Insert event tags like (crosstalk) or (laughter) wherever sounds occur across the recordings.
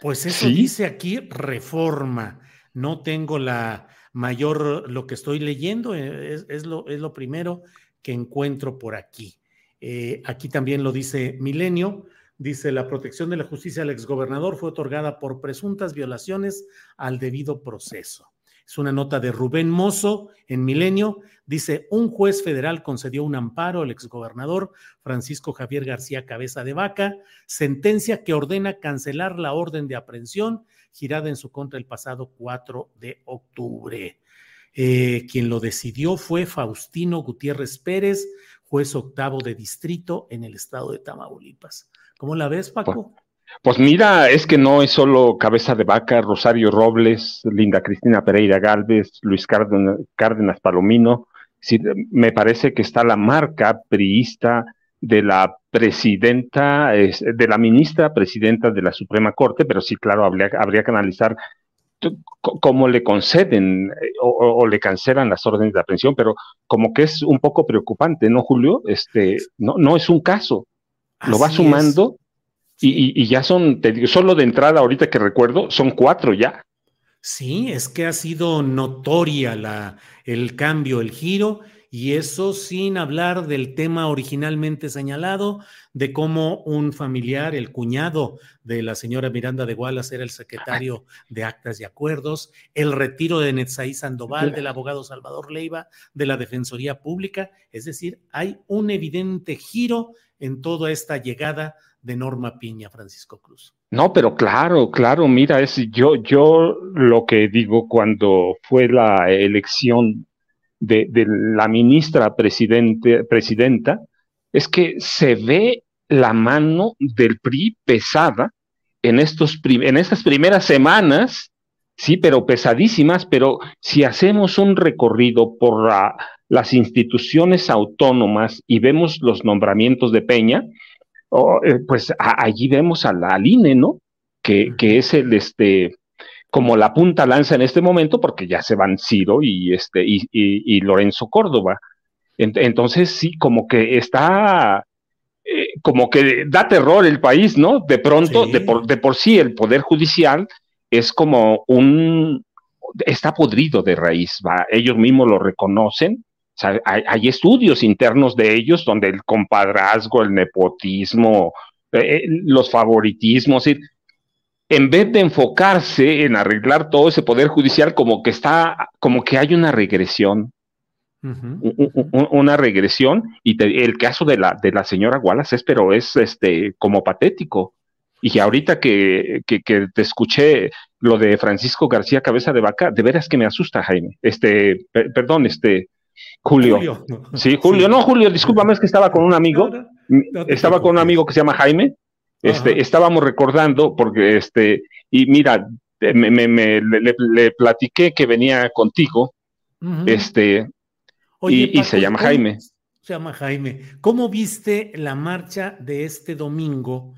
Pues eso ¿Sí? dice aquí reforma. No tengo la mayor, lo que estoy leyendo, eh, es, es lo, es lo primero que encuentro por aquí. Eh, aquí también lo dice Milenio. Dice, la protección de la justicia al exgobernador fue otorgada por presuntas violaciones al debido proceso. Es una nota de Rubén Mozo en Milenio. Dice, un juez federal concedió un amparo al exgobernador Francisco Javier García Cabeza de Vaca, sentencia que ordena cancelar la orden de aprehensión girada en su contra el pasado 4 de octubre. Eh, quien lo decidió fue Faustino Gutiérrez Pérez, juez octavo de distrito en el estado de Tamaulipas. ¿Cómo la ves, Paco? Pues mira, es que no es solo Cabeza de Vaca, Rosario Robles, Linda Cristina Pereira Galvez, Luis Cárdenas, Cárdenas Palomino. Sí, me parece que está la marca priista de la presidenta, es, de la ministra presidenta de la Suprema Corte, pero sí, claro, habría, habría que analizar cómo le conceden eh, o, le cancelan las órdenes de aprehensión, pero como que es un poco preocupante, ¿no, Julio? Este, no, no es un caso, lo va sumando y, y- y ya son, te digo, solo de entrada ahorita que recuerdo, son cuatro ya. Sí, es que ha sido notoria la, el cambio, el giro, y eso sin hablar del tema originalmente señalado, de cómo un familiar, el cuñado de la señora Miranda de Wallace, era el secretario de Actas y Acuerdos, el retiro de Netzaí Sandoval, del abogado Salvador Leiva, de la Defensoría Pública. Es decir, hay un evidente giro en toda esta llegada de Norma Piña, Francisco Cruz. No, pero claro, claro, mira, es yo, yo lo que digo cuando fue la elección de, de la ministra presidente, presidenta, es que se ve la mano del PRI pesada en estos en estas primeras semanas, sí, pero pesadísimas, pero si hacemos un recorrido por la- las instituciones autónomas y vemos los nombramientos de Peña, oh, eh, pues a- allí vemos a la al INE, ¿no? Que, que es el este como la punta lanza en este momento, porque ya se van Ciro y este y, y- y Lorenzo Córdoba. Ent- entonces sí, como que está eh, como que da terror el país, ¿no? De pronto, Sí. de, por, de por sí, el poder judicial es como un está podrido de raíz, va, ellos mismos lo reconocen. O sea, hay, hay estudios internos de ellos donde el compadrazgo, el nepotismo, eh, eh, los favoritismos, en vez de enfocarse en arreglar todo ese poder judicial, como que está, como que hay una regresión, una regresión, y te- el caso de la, de la señora Wallace es, pero es este, como patético. Y ahorita que, que, que te escuché lo de Francisco García Cabeza de Vaca, de veras que me asusta, Jaime. Este, per- perdón, este, Julio. Julio. Sí, Julio, no, Julio, discúlpame, es que estaba con un amigo, No, no, no te estaba con un amigo que se llama Jaime, este, Ajá. estábamos recordando, porque este, y mira, me, me- me- le, platiqué que venía contigo, este, y- y se llama ¿cómo- Jaime. Se llama Jaime. ¿Cómo viste la marcha de este domingo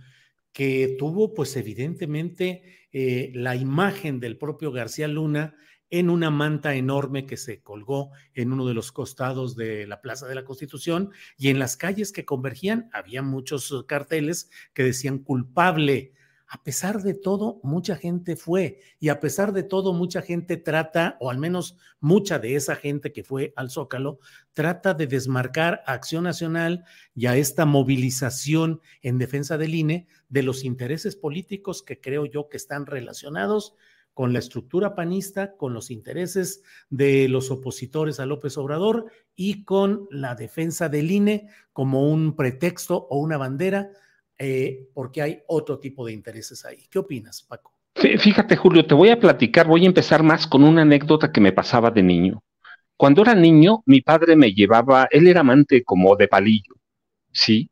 que tuvo, pues evidentemente, eh, la imagen del propio García Luna en una manta enorme que se colgó en uno de los costados de la Plaza de la Constitución y en las calles que convergían había muchos carteles que decían culpable. A pesar de todo, mucha gente fue y a pesar de todo, mucha gente trata, o al menos mucha de esa gente que fue al Zócalo, trata de desmarcar a Acción Nacional y a esta movilización en defensa del INE de los intereses políticos que creo yo que están relacionados con la estructura panista, con los intereses de los opositores a López Obrador y con la defensa del INE como un pretexto o una bandera, eh, porque hay otro tipo de intereses ahí. ¿Qué opinas, Paco? Fíjate, Julio, te voy a platicar, voy a empezar más con una anécdota que me pasaba de niño. Cuando era niño, mi padre me llevaba, él era amante como de palillo, ¿sí?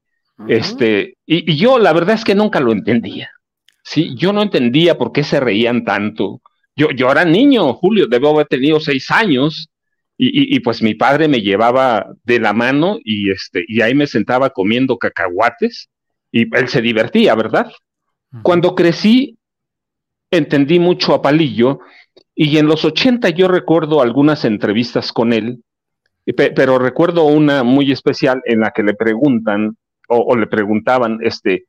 Este, y, y yo la verdad es que nunca lo entendía. Sí, yo no entendía por qué se reían tanto. Yo, yo era niño, Julio, debo haber tenido seis años, y, y, pues mi padre me llevaba de la mano y, este, y ahí me sentaba comiendo cacahuates y él se divertía, ¿verdad? Cuando crecí, entendí mucho a Palillo y en los 80 yo recuerdo algunas entrevistas con él, pero recuerdo una muy especial en la que le preguntan o, o le preguntaban, este,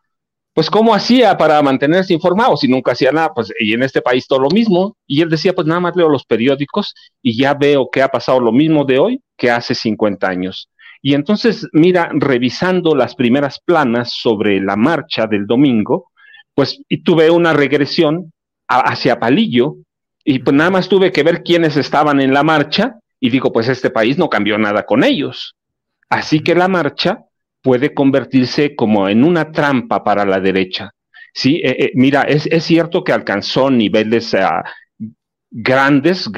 pues cómo hacía para mantenerse informado si nunca hacía nada, pues y en este país todo lo mismo. Y él decía, pues nada más leo los periódicos y ya veo que ha pasado lo mismo de hoy que hace 50 años. Y entonces, mira, revisando las primeras planas sobre la marcha del domingo, pues tuve una regresión hacia Palillo y pues nada más tuve que ver quiénes estaban en la marcha y digo, pues este país no cambió nada con ellos. Así que la marcha puede convertirse como en una trampa para la derecha. Sí, eh, eh, mira, es, es, cierto que alcanzó niveles uh, grandes,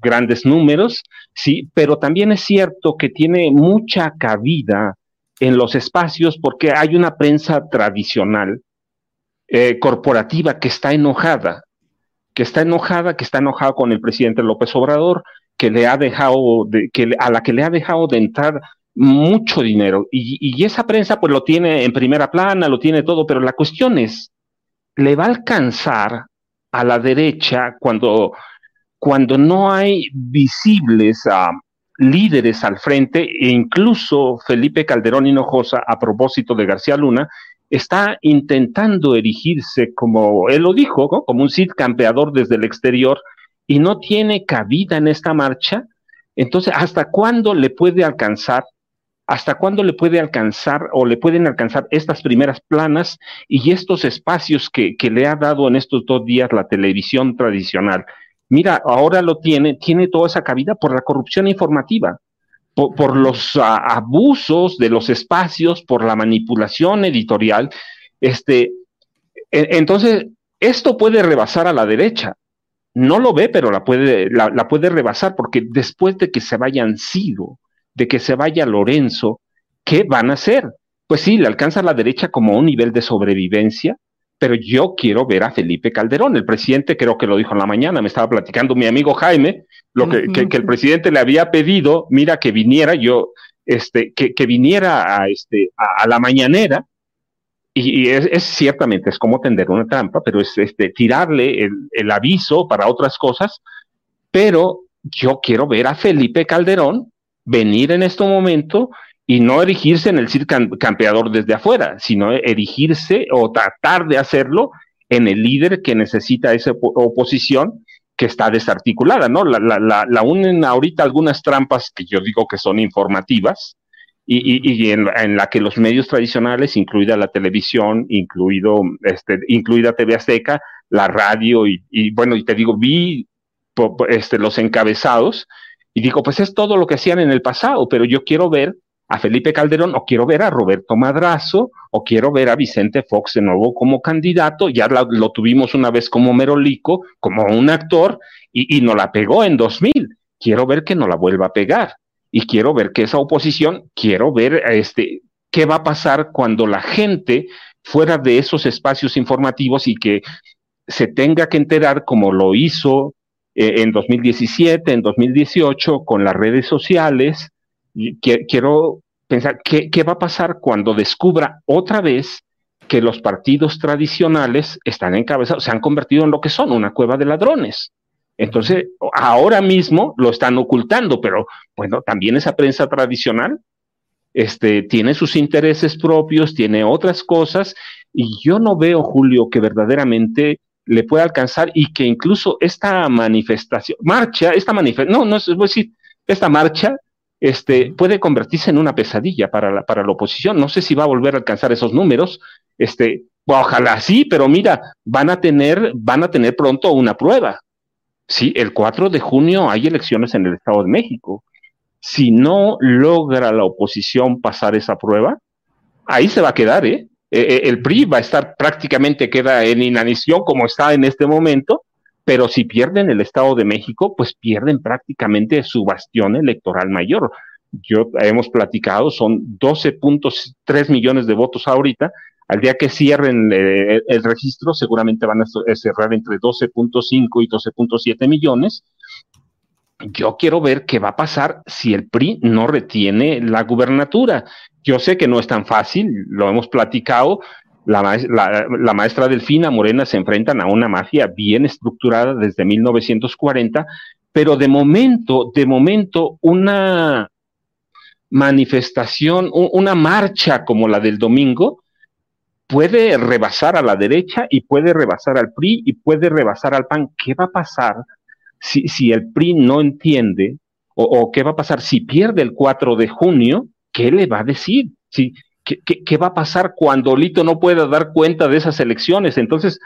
grandes números, sí, pero también es cierto que tiene mucha cabida en los espacios porque hay una prensa tradicional eh, corporativa que está enojada, que está enojada, que está enojada con el presidente López Obrador, que le ha dejado, de, que, a la que le ha dejado de entrar mucho dinero. Y, esa prensa pues lo tiene en primera plana, lo tiene todo, pero la cuestión es, ¿le va a alcanzar a la derecha cuando, cuando no hay visibles líderes al frente e incluso Felipe Calderón Hinojosa, a propósito de García Luna, está intentando erigirse como, él lo dijo, como un Cid campeador desde el exterior y no tiene cabida en esta marcha? Entonces, ¿hasta cuándo le puede alcanzar hasta cuándo le puede alcanzar o le pueden alcanzar estas primeras planas y estos espacios que, le ha dado en estos dos días la televisión tradicional. Mira, ahora lo tiene, tiene toda esa cabida por la corrupción informativa, por, los abusos de los espacios, por la manipulación editorial. Este, e, entonces, esto puede rebasar a la derecha. No lo ve, pero la puede, la puede rebasar porque después de que se vayan sido de que se vaya Lorenzo, ¿qué van a hacer? Pues sí, le alcanza la derecha como un nivel de sobrevivencia, pero yo quiero ver a Felipe Calderón. El presidente creo que lo dijo en la mañana, me estaba platicando mi amigo Jaime, lo que, el presidente le había pedido, mira, que viniera yo, este, que, que viniera a, este, a, la mañanera, y, es, ciertamente, es como tender una trampa, pero es este, tirarle el, el aviso para otras cosas, pero yo quiero ver a Felipe Calderón venir en este momento y no erigirse en el CIR campeador desde afuera, sino erigirse o tratar de hacerlo en el líder que necesita esa oposición que está desarticulada, ¿no? La, la, la, unen ahorita algunas trampas que yo digo que son informativas y, y, en, en, la que los medios tradicionales, incluida la televisión, incluido, este, incluida TV Azteca, la radio y, y bueno, y te digo, vi este, los encabezados y digo, pues es todo lo que hacían en el pasado, pero yo quiero ver a Felipe Calderón o quiero ver a Roberto Madrazo o quiero ver a Vicente Fox de nuevo como candidato. Ya lo tuvimos una vez como Merolico, como un actor, y, y no la pegó en 2000. Quiero ver que no la vuelva a pegar. Y quiero ver que esa oposición, quiero ver este, qué va a pasar cuando la gente fuera de esos espacios informativos y que se tenga que enterar como lo hizo eh, en 2017, en 2018, con las redes sociales. quiero pensar, ¿qué, ¿qué va a pasar cuando descubra otra vez que los partidos tradicionales están encabezados, se han convertido en lo que son, una cueva de ladrones? Entonces, ahora mismo lo están ocultando, pero bueno, también esa prensa tradicional este, tiene sus intereses propios, tiene otras cosas, y yo no veo, Julio, que verdaderamente le pueda alcanzar y que incluso esta manifestación, marcha, esta manifestación, no, no es decir, esta marcha este, puede convertirse en una pesadilla para la, para la oposición. No sé si va a volver a alcanzar esos números. Este, ojalá sí, pero mira, van a tener, van a tener pronto una prueba. Sí, el 4 de junio hay elecciones en el Estado de México. Si no logra la oposición pasar esa prueba, ahí se va a quedar, ¿eh? E, e, el PRI va a estar prácticamente queda en inanición como está en este momento, pero si pierden el Estado de México, pues pierden prácticamente su bastión electoral mayor. Yo hemos platicado, son 12.3 millones de votos ahorita. Al día que cierren eh, el registro, seguramente van a cerrar entre 12.5 y 12.7 millones. Yo quiero ver qué va a pasar si el PRI no retiene la gubernatura. Yo sé que no es tan fácil, lo hemos platicado, la, la, maestra Delfina Morena se enfrentan a una mafia bien estructurada desde 1940, pero de momento, de momento, una manifestación, una marcha como la del domingo, puede rebasar a la derecha y puede rebasar al PRI y puede rebasar al PAN. ¿Qué va a pasar si, el PRI no entiende o, o, qué va a pasar si pierde el 4 de junio? ¿Qué le va a decir? Si, ¿Qué, va a pasar cuando Lito no pueda dar cuenta de esas elecciones? Entonces,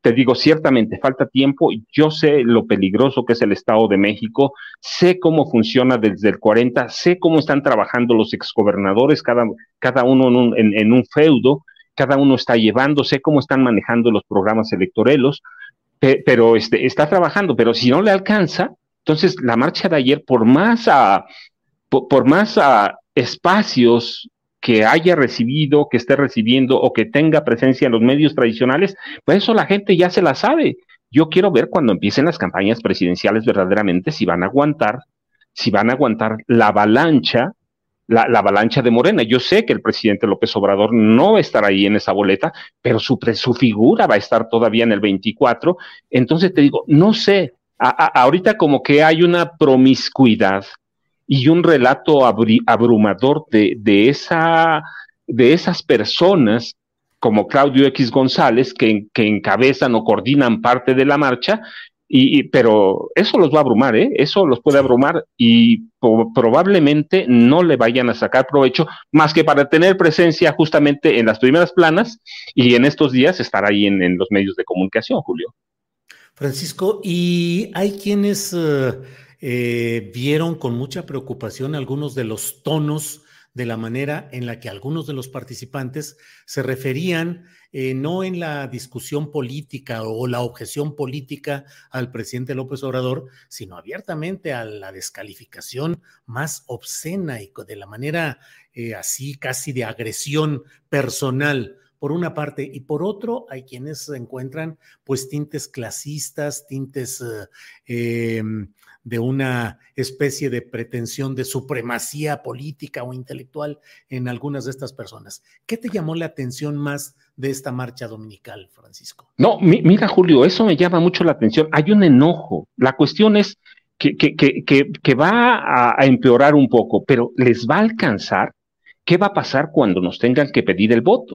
te digo, ciertamente falta tiempo. Yo sé lo peligroso que es el Estado de México, sé cómo funciona desde el 40, sé cómo están trabajando los exgobernadores, cada, cada uno en un, feudo, cada uno está llevando, sé cómo están manejando los programas electorales, pero este, está trabajando, pero si no le alcanza, entonces la marcha de ayer, por más a, por, más a espacios que haya recibido, que esté recibiendo o que tenga presencia en los medios tradicionales, pues eso la gente ya se la sabe. Yo quiero ver cuando empiecen las campañas presidenciales verdaderamente si van a aguantar, si van a aguantar la avalancha, la, avalancha de Morena. Yo sé que el presidente López Obrador no estará ahí en esa boleta, pero su, su figura va a estar todavía en el 24. Entonces te digo, no sé, ahorita como que hay una promiscuidad y un relato abrumador de, de, esa, de esas personas como Claudio X González que, que encabezan o coordinan parte de la marcha, y, pero eso los va a abrumar, ¿eh? eso los puede abrumar y probablemente no le vayan a sacar provecho más que para tener presencia justamente en las primeras planas y en estos días estar ahí en, los medios de comunicación, Julio. Francisco, y hay quienes... Eh, eh, vieron con mucha preocupación algunos de los tonos de la manera en la que algunos de los participantes se referían eh, no en la discusión política o la objeción política al presidente López Obrador, sino abiertamente a la descalificación más obscena y de la manera eh, así casi de agresión personal por una parte, y por otro, hay quienes encuentran pues tintes clasistas, tintes eh, de una especie de pretensión de supremacía política o intelectual en algunas de estas personas. ¿Qué te llamó la atención más de esta marcha dominical, Francisco? No, mira, Julio, eso me llama mucho la atención. Hay un enojo. La cuestión es que, que, que va a empeorar un poco, pero ¿les va a alcanzar? ¿Qué va a pasar cuando nos tengan que pedir el voto?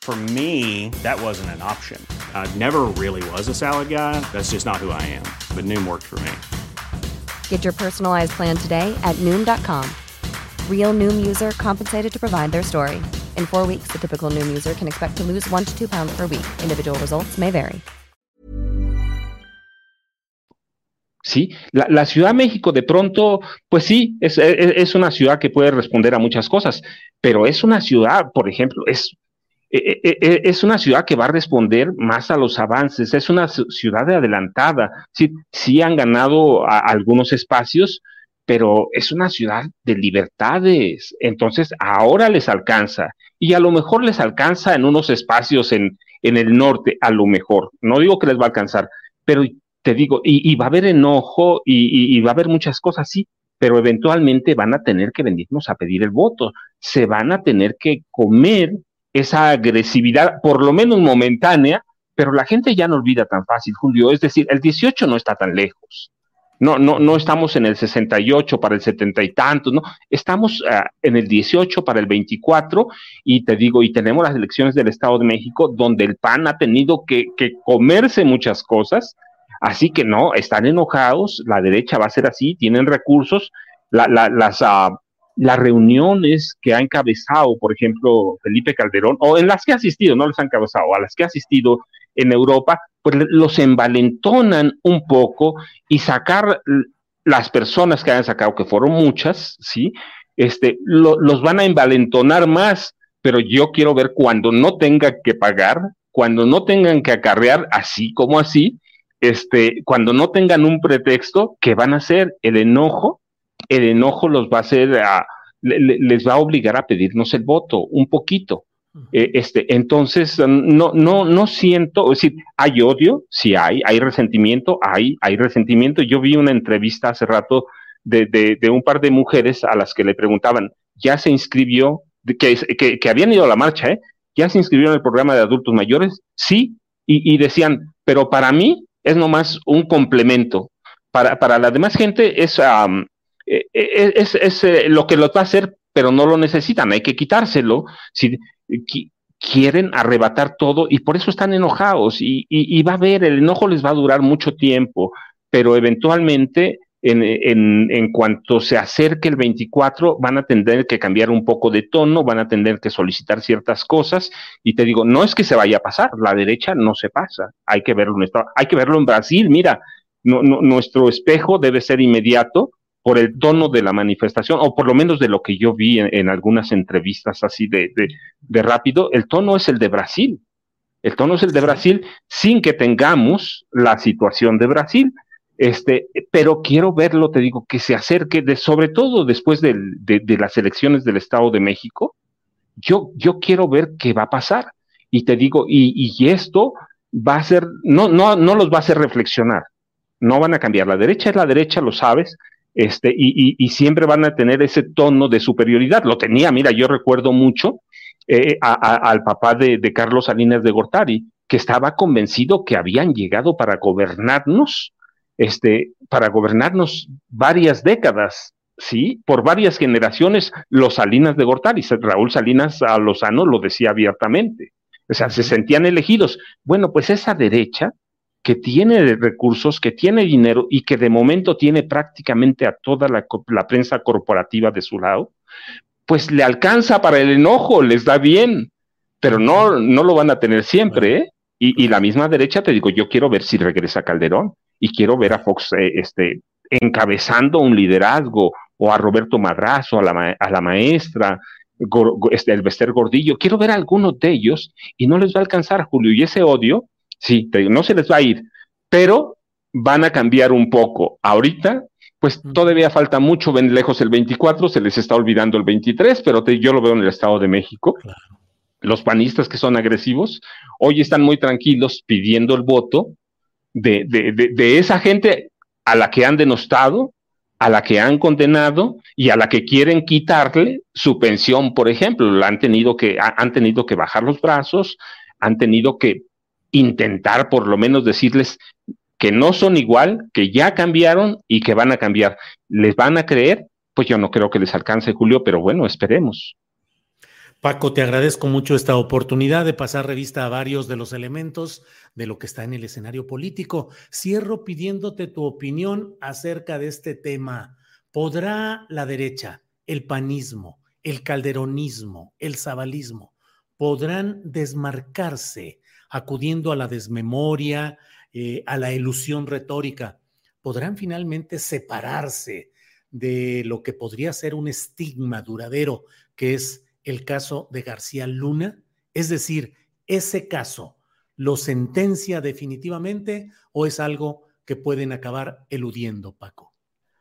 For me, that wasn't an option. I never really was a salad guy. That's just not who I am. But Noom worked for me. Get your personalized plan today at Noom.com. Real Noom user compensated to provide their story. In four weeks, the typical Noom user can expect to lose one to two pounds per week. Individual results may vary. Sí, la, la, Ciudad de México de pronto, pues sí, es, es, es, una ciudad que puede responder a muchas cosas, pero es una ciudad, por ejemplo, es, es una ciudad que va a responder más a los avances, es una ciudad de adelantada, sí, sí han ganado algunos espacios, pero es una ciudad de libertades, entonces ahora les alcanza y a lo mejor les alcanza en unos espacios en, en el norte, a lo mejor, no digo que les va a alcanzar, pero te digo, y, va a haber enojo y, va a haber muchas cosas, sí, pero eventualmente van a tener que venirnos a pedir el voto, se van a tener que comer esa agresividad, por lo menos momentánea, pero la gente ya no olvida tan fácil, Julio, es decir, el 18 no está tan lejos. No, no, no estamos en el 68 para el 70 y tantos, no, estamos uh, en el 18 para el 24 y te digo, y tenemos las elecciones del Estado de México donde el PAN ha tenido que, que comerse muchas cosas, Así que no, están enojados, la derecha va a ser así, tienen recursos, la, la, las, uh, las reuniones que ha encabezado, por ejemplo, Felipe Calderón, o en las que ha asistido, no les han encabezado, a las que ha asistido en Europa, pues los envalentonan un poco y sacar las personas que han sacado, que fueron muchas, ¿sí? Este, lo, los van a envalentonar más, pero yo quiero ver cuando no tengan que pagar, cuando no tengan que acarrear así como así, este, cuando no tengan un pretexto, ¿qué van a hacer? El enojo, el enojo los va a hacer, a, le, les va a obligar a pedirnos el voto, un poquito. Eh, este, entonces, no, no, no siento, es decir, hay odio, sí hay, hay resentimiento, hay, hay resentimiento. Yo vi una entrevista hace rato de, de, de un par de mujeres a las que le preguntaban, ¿ya se inscribió? Que, que, que habían ido a la marcha, ¿eh? ¿Ya se inscribió en el programa de adultos mayores? Sí, y, y decían, pero para mí es nomás un complemento. Para, para la demás gente es, um, es, es, es eh, lo que lo va a hacer, pero no lo necesitan, hay que quitárselo. Si qui quieren arrebatar todo y por eso están enojados y, y, y, va a ver, el enojo les va a durar mucho tiempo, pero eventualmente en, en, en, cuanto se acerque el 24, van a tener que cambiar un poco de tono, van a tener que solicitar ciertas cosas. Y te digo, no es que se vaya a pasar, la derecha no se pasa. Hay que verlo en, hay que verlo en Brasil. Mira, no, no, nuestro espejo debe ser inmediato por el tono de la manifestación, o por lo menos de lo que yo vi en, en algunas entrevistas así de, de, de rápido, el tono es el de Brasil. El tono es el de Brasil sin que tengamos la situación de Brasil. Este, pero quiero verlo, te digo, que se acerque, de, sobre todo después de, de, de, las elecciones del Estado de México, yo, yo quiero ver qué va a pasar. Y te digo, y, y esto va a ser, no, no, no los va a hacer reflexionar, no van a cambiar. La derecha es la derecha, lo sabes, este, y, y, y siempre van a tener ese tono de superioridad. Lo tenía, mira, yo recuerdo mucho eh, a, a, al papá de, de Carlos Salinas de Gortari, que estaba convencido que habían llegado para gobernarnos este, para gobernarnos varias décadas, ¿sí? Por varias generaciones, los Salinas de Gortari, Raúl Salinas a Lozano lo decía abiertamente, o sea, se sentían elegidos. Bueno, pues esa derecha que tiene recursos, que tiene dinero y que de momento tiene prácticamente a toda la, la prensa corporativa de su lado, pues le alcanza para el enojo, les da bien, pero no, no lo van a tener siempre, ¿eh? Y, y la misma derecha, te digo, yo quiero ver si regresa Calderón y quiero ver a Fox eh, este, encabezando un liderazgo o a Roberto Madrazo, a la, a la maestra, este, el Bester Gordillo. Quiero ver a algunos de ellos y no les va a alcanzar, Julio. Y ese odio, sí, te, no se les va a ir, pero van a cambiar un poco. Ahorita, pues todavía falta mucho, ven lejos el 24, se les está olvidando el 23, pero te, yo lo veo en el Estado de México. Claro. Los panistas que son agresivos, hoy están muy tranquilos pidiendo el voto, de, de, de, de, esa gente a la que han denostado, a la que han condenado y a la que quieren quitarle su pensión, por ejemplo. Han tenido que, han tenido que bajar los brazos, han tenido que intentar por lo menos decirles que no son igual, que ya cambiaron y que van a cambiar. ¿Les van a creer? Pues yo no creo que les alcance, Julio, pero bueno, esperemos. Paco, te agradezco mucho esta oportunidad de pasar revista a varios de los elementos de lo que está en el escenario político. Cierro pidiéndote tu opinión acerca de este tema. ¿Podrá la derecha, el panismo, el calderonismo, el zabalismo, podrán desmarcarse acudiendo a la desmemoria, eh, a la ilusión retórica? ¿Podrán finalmente separarse de lo que podría ser un estigma duradero, que es el caso de García Luna? Es decir, ese caso lo sentencia definitivamente o es algo que pueden acabar eludiendo, Paco?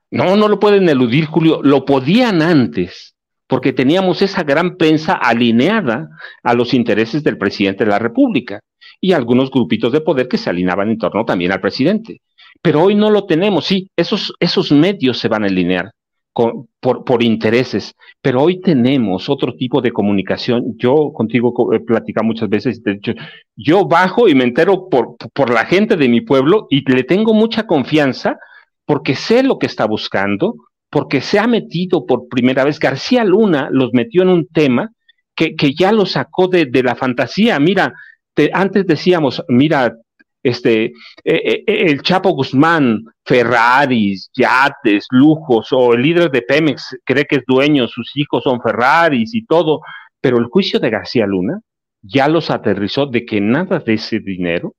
No, no lo pueden eludir, Julio. Lo podían antes, porque teníamos esa gran prensa alineada a los intereses del presidente de la República y algunos grupitos de poder que se alineaban en torno también al presidente. Pero hoy no lo tenemos, sí, esos, esos medios se van a alinear por, por, intereses, pero hoy tenemos otro tipo de comunicación. Yo contigo he platicado muchas veces, de hecho, yo bajo y me entero por, por la gente de mi pueblo y le tengo mucha confianza porque sé lo que está buscando, porque se ha metido por primera vez. García Luna los metió en un tema que, que ya lo sacó de, de la fantasía. Mira, te, antes decíamos, mira, este, eh, eh, el Chapo Guzmán, Ferraris, yates, lujos, o el líder de Pemex cree que es dueño, sus hijos son Ferraris y todo, pero el juicio de García Luna ya los aterrizó de que nada de ese dinero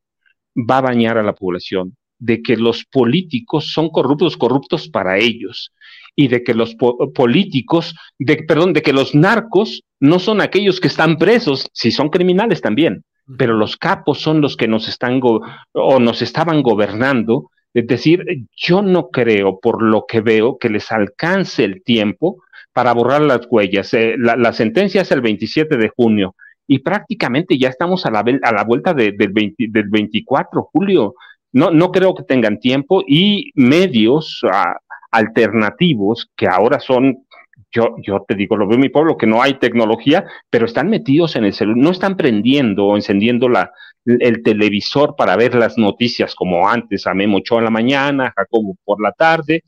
va a bañar a la población, de que los políticos son corruptos, corruptos para ellos, y de que los políticos, de, perdón, de que los narcos no son aquellos que están presos, si son criminales también, pero los capos son los que nos están o nos estaban gobernando. Es decir, yo no creo, por lo que veo, que les alcance el tiempo para borrar las huellas. Eh, la, sentencia es el 27 de junio y prácticamente ya estamos a la, a la vuelta del, del 24 julio. No, no creo que tengan tiempo y medios ah, alternativos que ahora son yo, yo te digo, lo veo en mi pueblo, que no hay tecnología, pero están metidos en el celular, no están prendiendo o encendiendo la, el televisor para ver las noticias como antes, a Memo en la mañana, Jacobo por la tarde,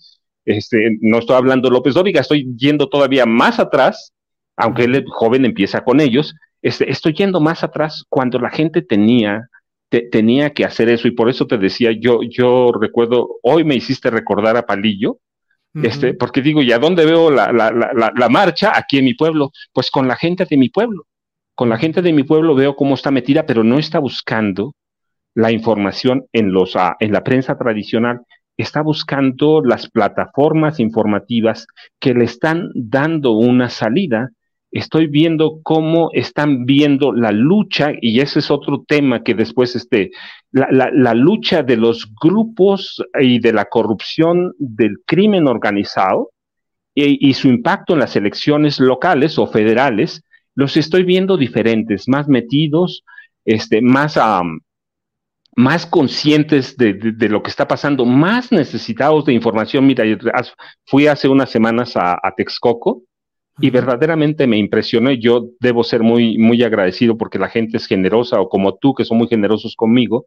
este, no estoy hablando de López Dóriga, estoy yendo todavía más atrás, aunque el joven empieza con ellos, este, estoy yendo más atrás cuando la gente tenía, tenía que hacer eso. Y por eso te decía, yo, yo recuerdo, hoy me hiciste recordar a Palillo, este, porque digo, ¿y a dónde veo la, la, la, la, marcha? Aquí en mi pueblo, pues con la gente de mi pueblo. Con la gente de mi pueblo veo cómo está metida, pero no está buscando la información en, los, ah, en la prensa tradicional, está buscando las plataformas informativas que le están dando una salida estoy viendo cómo están viendo la lucha, y ese es otro tema que después, este, la, lucha de los grupos y de la corrupción del crimen organizado y, su impacto en las elecciones locales o federales, los estoy viendo diferentes, más metidos, este, más, más conscientes de, lo que está pasando, más necesitados de información. Mira, fui hace unas semanas a, a Texcoco y verdaderamente me impresionó y yo debo ser muy, muy agradecido porque la gente es generosa o como tú que son muy generosos conmigo,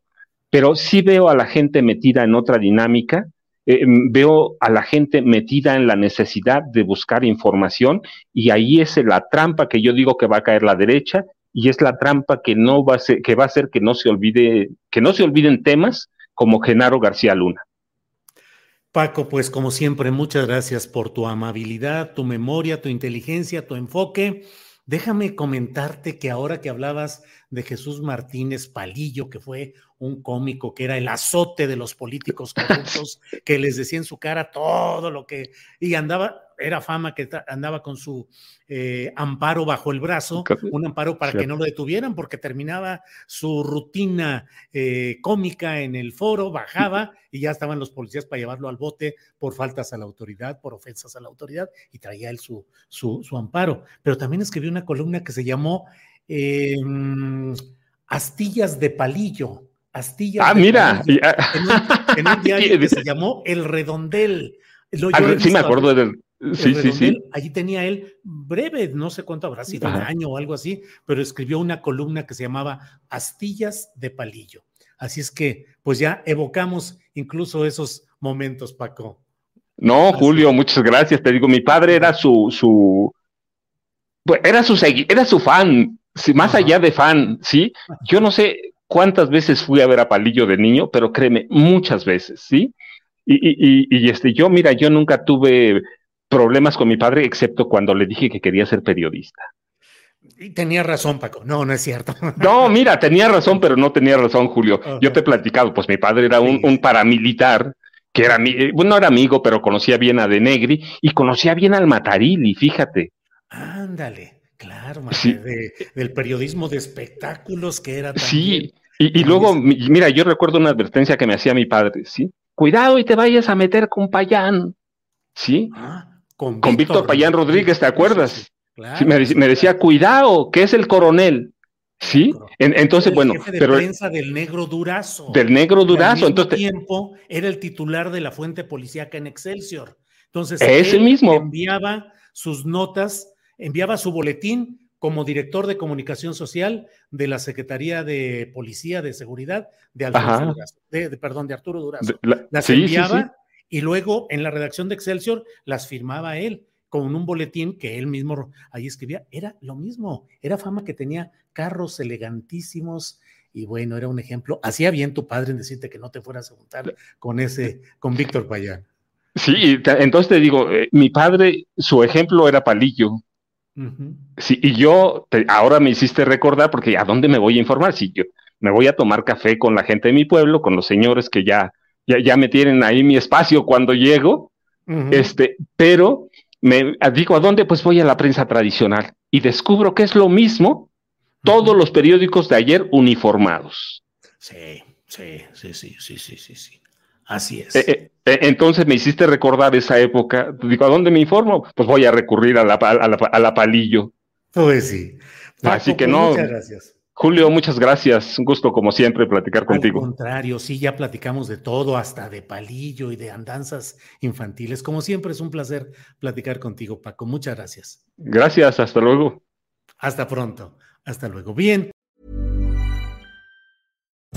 pero sí veo a la gente metida en otra dinámica, eh, em, veo a la gente metida en la necesidad de buscar información y ahí es la trampa que yo digo que va a caer la derecha y es la trampa que no va a ser, que va a hacer que no se olvide, que no se olviden temas como Genaro García Luna. Paco, pues como siempre, muchas gracias por tu amabilidad, tu memoria, tu inteligencia, tu enfoque. Déjame comentarte que ahora que hablabas de Jesús Martínez Palillo, que fue un cómico que era el azote de los políticos (laughs) corruptos, que les decía en su cara todo lo que... y andaba, era fama que andaba con su eh, amparo bajo el brazo, un amparo para que no lo detuvieran, porque terminaba su rutina eh, cómica en el foro, bajaba y ya estaban los policías para llevarlo al bote por faltas a la autoridad, por ofensas a la autoridad, y traía él su, su, amparo. Pero también escribió una columna que se llamó em, Astillas de Palillo. Astillas ah, mira. en, un, diario que se llamó El Redondel. Ah, sí, me acuerdo del Sí, sí, sí. Allí tenía él breve, no sé cuánto habrá sido, un año o algo así, pero escribió una columna que se llamaba Astillas de Palillo. Así es que, pues ya evocamos incluso esos momentos, Paco. No, Julio, muchas gracias. Te digo, mi padre era su, su, pues era su, era su fan, más allá de fan, ¿sí? Yo no sé cuántas veces fui a ver a Palillo de niño, pero créeme, muchas veces, ¿sí? Y, y, y, este, yo, mira, yo nunca tuve problemas con mi padre, excepto cuando le dije que quería ser periodista. Y tenía razón, Paco. No, no es cierto. No, mira, tenía razón, pero no tenía razón, Julio. Yo te he platicado, pues mi padre era un, un paramilitar que era, bueno, no era amigo, pero conocía bien a De Negri y conocía bien al Matarili, fíjate. Ándale, claro, del periodismo de espectáculos que era. Sí, y, y luego, mira, yo recuerdo una advertencia que me hacía mi padre, ¿sí? Cuidado y te vayas a meter con Payán, ¿sí? Ah, con, Víctor, Payán Rodríguez, ¿te acuerdas? Claro, me, decía, cuidado, que es el coronel. ¿Sí? entonces, el bueno, jefe de prensa del negro Durazo. Del negro Durazo. Al entonces, tiempo era el titular de la fuente policíaca en Excelsior. Entonces, es el mismo. enviaba sus notas, enviaba su boletín como director de comunicación social de la Secretaría de Policía de Seguridad de, Durazo, de, perdón, de Arturo Durazo. las enviaba y luego en la redacción de Excelsior las firmaba él con un boletín que él mismo ahí escribía. Era lo mismo, era fama que tenía carros elegantísimos y bueno, era un ejemplo. Hacía bien tu padre en decirte que no te fueras a juntar con ese, con Víctor Payán. Sí, entonces te digo, eh, mi padre, su ejemplo era Palillo. Sí, y yo, ahora me hiciste recordar, porque ¿a dónde me voy a informar? Si yo me voy a tomar café con la gente de mi pueblo, con los señores que ya, ya, ya me tienen ahí mi espacio cuando llego, este, pero me digo, ¿a dónde? Pues voy a la prensa tradicional y descubro que es lo mismo todos los periódicos de ayer uniformados. Sí, sí, sí, sí, sí, sí, sí, sí. Así es. Eh, eh, eh, entonces me hiciste recordar esa época. Digo, ¿a dónde me informo? Pues voy a recurrir a la, a la, palillo. Pues sí. Así que pues no. Muchas gracias. Julio, muchas gracias. Un gusto, como siempre, platicar contigo. Al contrario, sí, ya platicamos de todo, hasta de palillo y de andanzas infantiles. Como siempre, es un placer platicar contigo, Paco. Muchas gracias. Gracias, hasta luego. Hasta pronto. Hasta luego. Bien.